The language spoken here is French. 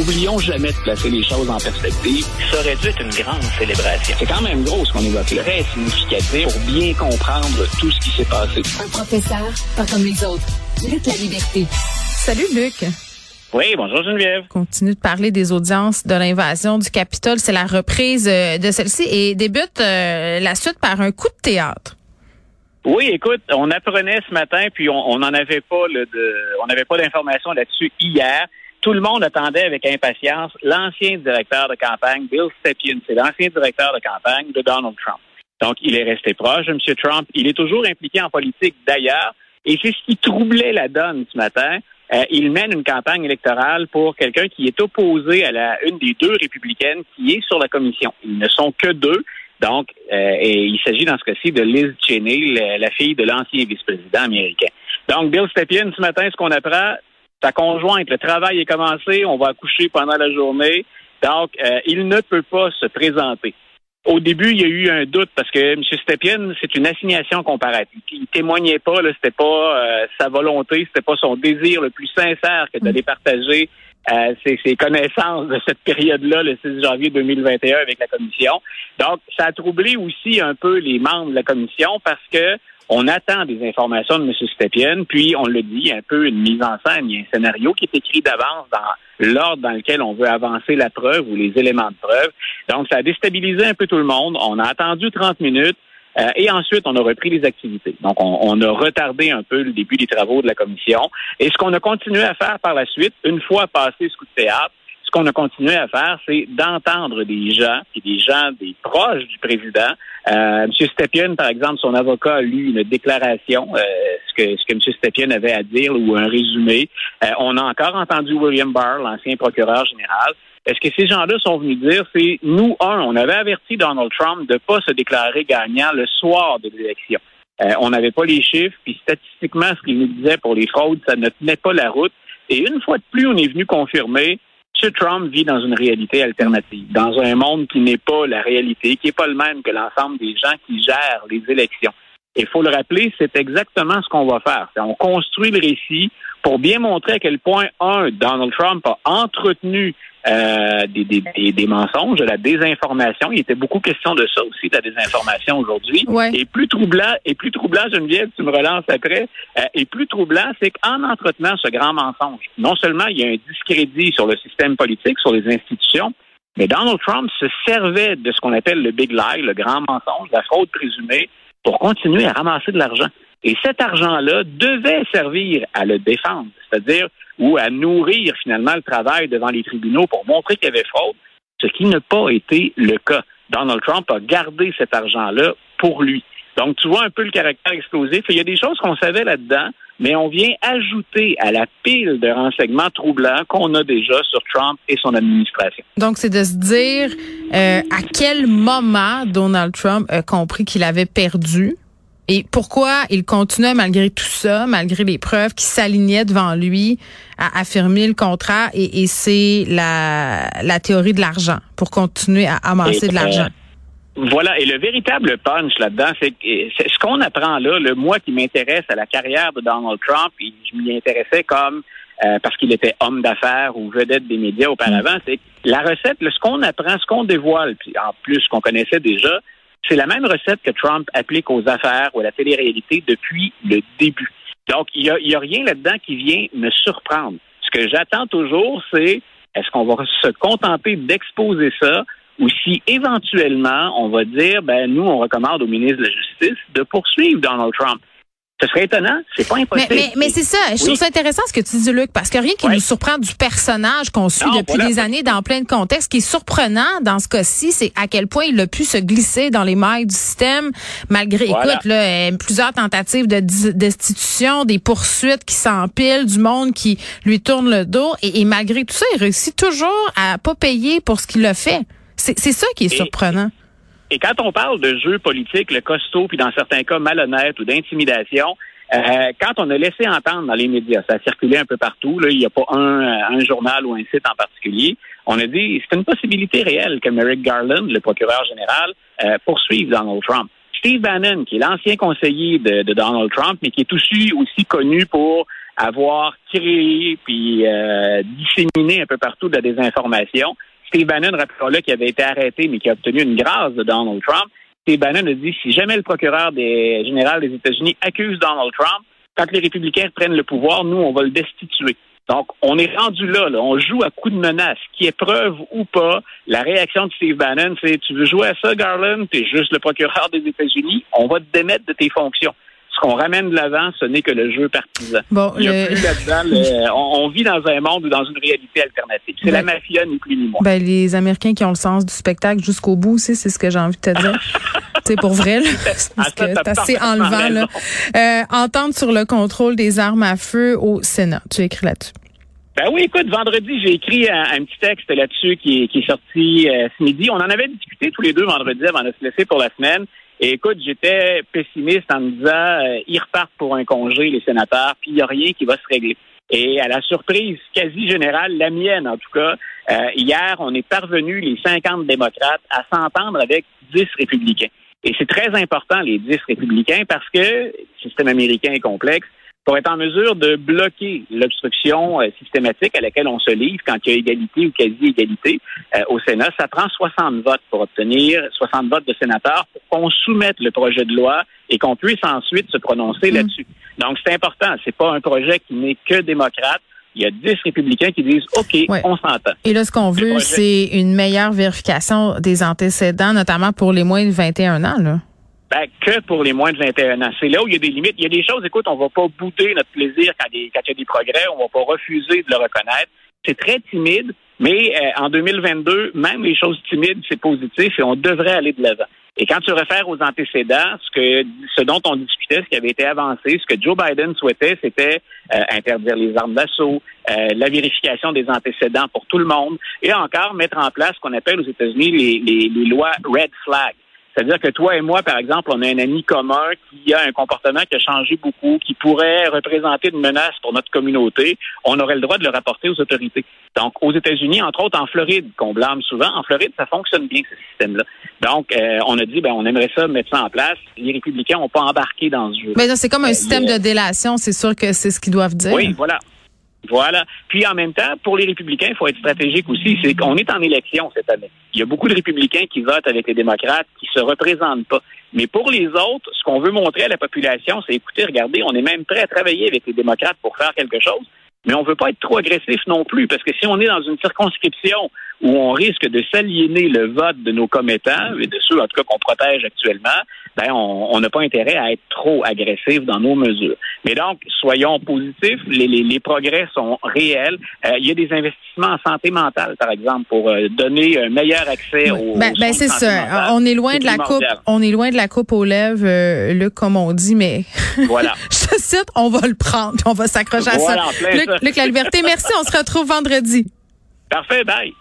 oublions jamais de placer les choses en perspective. Ça aurait dû être une grande célébration. C'est quand même gros ce qu'on évoque là. Très significatif pour bien comprendre tout ce qui s'est passé. Un professeur, pas comme les autres. Luc la liberté. Salut Luc. Oui, bonjour Geneviève. Continue de parler des audiences de l'invasion du Capitole. C'est la reprise euh, de celle-ci et débute euh, la suite par un coup de théâtre. Oui, écoute, on apprenait ce matin, puis on n'en avait pas le, de, on n'avait pas d'informations là-dessus hier. Tout le monde attendait avec impatience l'ancien directeur de campagne, Bill Stepien. C'est l'ancien directeur de campagne de Donald Trump. Donc, il est resté proche de M. Trump. Il est toujours impliqué en politique d'ailleurs. Et c'est ce qui troublait la donne ce matin. Euh, il mène une campagne électorale pour quelqu'un qui est opposé à la une des deux républicaines qui est sur la commission. Ils ne sont que deux. Donc, euh, et il s'agit dans ce cas-ci de Liz Cheney, la, fille de l'ancien vice-président américain. Donc, Bill Stepien, ce matin, ce qu'on apprend, sa conjointe, le travail est commencé, on va accoucher pendant la journée. Donc, euh, il ne peut pas se présenter. Au début, il y a eu un doute parce que M. Stepien, c'est une assignation comparative. Il témoignait pas, là, c'était pas euh, sa volonté, c'était pas son désir le plus sincère que d'aller partager euh, ses, connaissances de cette période-là, le 6 janvier 2021, avec la commission. Donc, ça a troublé aussi un peu les membres de la commission parce que on attend des informations de M. Stepien, puis on le dit, un peu une mise en scène, il y a un scénario qui est écrit d'avance dans l'ordre dans lequel on veut avancer la preuve ou les éléments de preuve. Donc, ça a déstabilisé un peu tout le monde. On a attendu 30 minutes. Euh, et ensuite, on a repris les activités. Donc, on, a retardé un peu le début des travaux de la commission. Et ce qu'on a continué à faire par la suite, une fois passé ce coup de théâtre, ce qu'on a continué à faire, c'est d'entendre des gens, et des gens, des proches du président. Euh, M. Stepien, par exemple, son avocat a lu une déclaration, euh, ce que ce que M. Stepien avait à dire ou un résumé. Euh, on a encore entendu William Barr, l'ancien procureur général. Est-ce que ces gens-là sont venus dire, c'est nous, un, on avait averti Donald Trump de ne pas se déclarer gagnant le soir de l'élection. Euh, on n'avait pas les chiffres, puis statistiquement, ce qu'il nous disait pour les fraudes, ça ne tenait pas la route. Et une fois de plus, on est venu confirmer M. Trump vit dans une réalité alternative, dans un monde qui n'est pas la réalité, qui n'est pas le même que l'ensemble des gens qui gèrent les élections. Il faut le rappeler, c'est exactement ce qu'on va faire. On construit le récit pour bien montrer à quel point, un, Donald Trump a entretenu euh, des, des, des, mensonges, de la désinformation. Il était beaucoup question de ça aussi, de la désinformation aujourd'hui. Et plus troublant, et plus troublant, Geneviève, tu me relances après, euh, et plus troublant, c'est qu'en entretenant ce grand mensonge, non seulement il y a un discrédit sur le système politique, sur les institutions, mais Donald Trump se servait de ce qu'on appelle le big lie, le grand mensonge, la fraude présumée, pour continuer à ramasser de l'argent. Et cet argent-là devait servir à le défendre, c'est-à-dire ou à nourrir finalement le travail devant les tribunaux pour montrer qu'il y avait fraude, ce qui n'a pas été le cas. Donald Trump a gardé cet argent-là pour lui. Donc, tu vois un peu le caractère explosif. Il y a des choses qu'on savait là-dedans, mais on vient ajouter à la pile de renseignements troublants qu'on a déjà sur Trump et son administration. Donc, c'est de se dire euh, à quel moment Donald Trump a compris qu'il avait perdu et pourquoi il continuait malgré tout ça, malgré les preuves qui s'alignaient devant lui à affirmer le contrat et, c'est la, la théorie de l'argent pour continuer à amasser de l'argent? Voilà, et le véritable punch là-dedans, c'est ce qu'on apprend là, le moi qui m'intéresse à la carrière de Donald Trump, et je m'y intéressais comme euh, parce qu'il était homme d'affaires ou vedette des médias auparavant, mm. c'est la recette, ce qu'on apprend, ce qu'on dévoile, puis en plus qu'on connaissait déjà, c'est la même recette que Trump applique aux affaires ou à la télé-réalité depuis le début. Donc, il n'y a, y a rien là-dedans qui vient me surprendre. Ce que j'attends toujours, c'est est-ce qu'on va se contenter d'exposer ça ou si éventuellement on va dire, ben nous, on recommande au ministre de la Justice de poursuivre Donald Trump. Ce serait étonnant, c'est pas impossible. Mais, c'est ça, je trouve ça intéressant ce que tu dis, Luc, parce que rien qui nous surprend du personnage qu'on suit depuis des années dans plein de contextes, ce qui est surprenant dans ce cas-ci, c'est à quel point il a pu se glisser dans les mailles du système, malgré, écoute, là, euh, plusieurs tentatives de destitution, des poursuites qui s'empilent, du monde qui lui tourne le dos, et, malgré tout ça, il réussit toujours à pas payer pour ce qu'il a fait. C'est ça qui est surprenant. Et quand on parle de jeu politique, le costaud, puis dans certains cas malhonnête ou d'intimidation, euh, quand on a laissé entendre dans les médias, ça a circulé un peu partout, là, il n'y a pas un, un, journal ou un site en particulier, on a dit c'est une possibilité réelle que Merrick Garland, le procureur général, euh, poursuive Donald Trump. Steve Bannon, qui est l'ancien conseiller de, de, Donald Trump, mais qui est aussi, aussi connu pour avoir créé puis euh, disséminé un peu partout de la désinformation. Steve Bannon, rappelons-le, qui avait été arrêté, mais qui a obtenu une grâce de Donald Trump. Steve Bannon a dit, si jamais le procureur des, général des États-Unis accuse Donald Trump, quand les républicains prennent le pouvoir, nous, on va le destituer. Donc, on est rendu là, là, on joue à coup de menace, qui est preuve ou pas. La réaction de Steve Bannon, c'est tu veux jouer à ça, Garland, t'es juste le procureur des États-Unis, on va te démettre de tes fonctions ce qu'on ramène de l'avant, ce n'est que le jeu partisan. Bon, Il y a plus là-dedans. on, vit dans un monde ou dans une réalité alternative. C'est la mafia, ni plus ni moins. Ben, les Américains qui ont le sens du spectacle jusqu'au bout aussi, c'est ce que j'ai envie de te dire. c'est pour vrai, là. C'est assez enlevant, là. Euh, entendre sur le contrôle des armes à feu au Sénat. Tu écris là-dessus. Ben oui, écoute, vendredi, j'ai écrit un, petit texte là-dessus qui, est sorti euh, ce midi. On en avait discuté tous les deux vendredi avant de se laisser pour la semaine. Et écoute, j'étais pessimiste en me disant, euh, ils repartent pour un congé, les sénateurs, puis il n'y a rien qui va se régler. Et à la surprise quasi générale, la mienne en tout cas, euh, hier, on est parvenu, les 50 démocrates, à s'entendre avec 10 républicains. Et c'est très important, les 10 républicains, parce que le système américain est complexe pour être en mesure de bloquer l'obstruction euh, systématique à laquelle on se livre quand il y a égalité ou quasi-égalité euh, au Sénat. Ça prend 60 votes pour obtenir 60 votes de sénateurs pour qu'on soumette le projet de loi et qu'on puisse ensuite se prononcer mm. là-dessus. Donc, c'est important. C'est pas un projet qui n'est que démocrate. Il y a 10 républicains qui disent OK, on s'entend. Et là, ce qu'on veut, c'est une meilleure vérification des antécédents, notamment pour les moins de 21 ans. Là. Ben, que pour les moins de 21 ans. C'est là où il y a des limites. Il y a des choses, écoute, on va pas bouder notre plaisir quand, il y a des progrès, on va pas refuser de le reconnaître. C'est très timide, mais euh, en 2022, même les choses timides, c'est positif et on devrait aller de l'avant. Et quand tu réfères aux antécédents, ce que ce dont on discutait, ce qui avait été avancé, ce que Joe Biden souhaitait, c'était euh, interdire les armes d'assaut, euh, la vérification des antécédents pour tout le monde, et encore mettre en place ce qu'on appelle aux États-Unis les, les lois red flag. C'est-à-dire que toi et moi, par exemple, on a un ami commun qui a un comportement qui a changé beaucoup, qui pourrait représenter une menace pour notre communauté. On aurait le droit de le rapporter aux autorités. Donc, aux États-Unis, entre autres en Floride, qu'on blâme souvent, en Floride, ça fonctionne bien, ce système-là. Donc, euh, on a dit, ben, on aimerait ça mettre ça en place. Les républicains n'ont pas embarqué dans ce jeu. Mais c'est comme un euh, système de délation, c'est sûr que c'est ce qu'ils doivent dire. Oui, voilà. Voilà. Puis en même temps, pour les républicains, il faut être stratégique aussi. C'est qu'on est en élection cette année. Il y a beaucoup de républicains qui votent avec les démocrates, qui se représentent pas. Mais pour les autres, ce qu'on veut montrer à la population, c'est écoutez, regardez, on est même prêt à travailler avec les démocrates pour faire quelque chose. Mais on veut pas être trop agressif non plus, parce que si on est dans une circonscription où on risque de s'aliéner le vote de nos commettants, et de ceux en tout cas qu'on protège actuellement, ben on n'a pas intérêt à être trop agressif dans nos mesures. Mais donc, soyons positifs, les, les, les progrès sont réels. Euh, il y a des investissements en santé mentale, par exemple, pour euh, donner un meilleur accès aux, ben, ben c'est ça. On est loin de la coupe, on est loin de la coupe aux lèvres, euh, Luc, comme on dit, mais voilà. je te cite, on va le prendre, on va s'accrocher à ça. Luc, Luc, la liberté, merci. On se retrouve vendredi. Parfait, bye.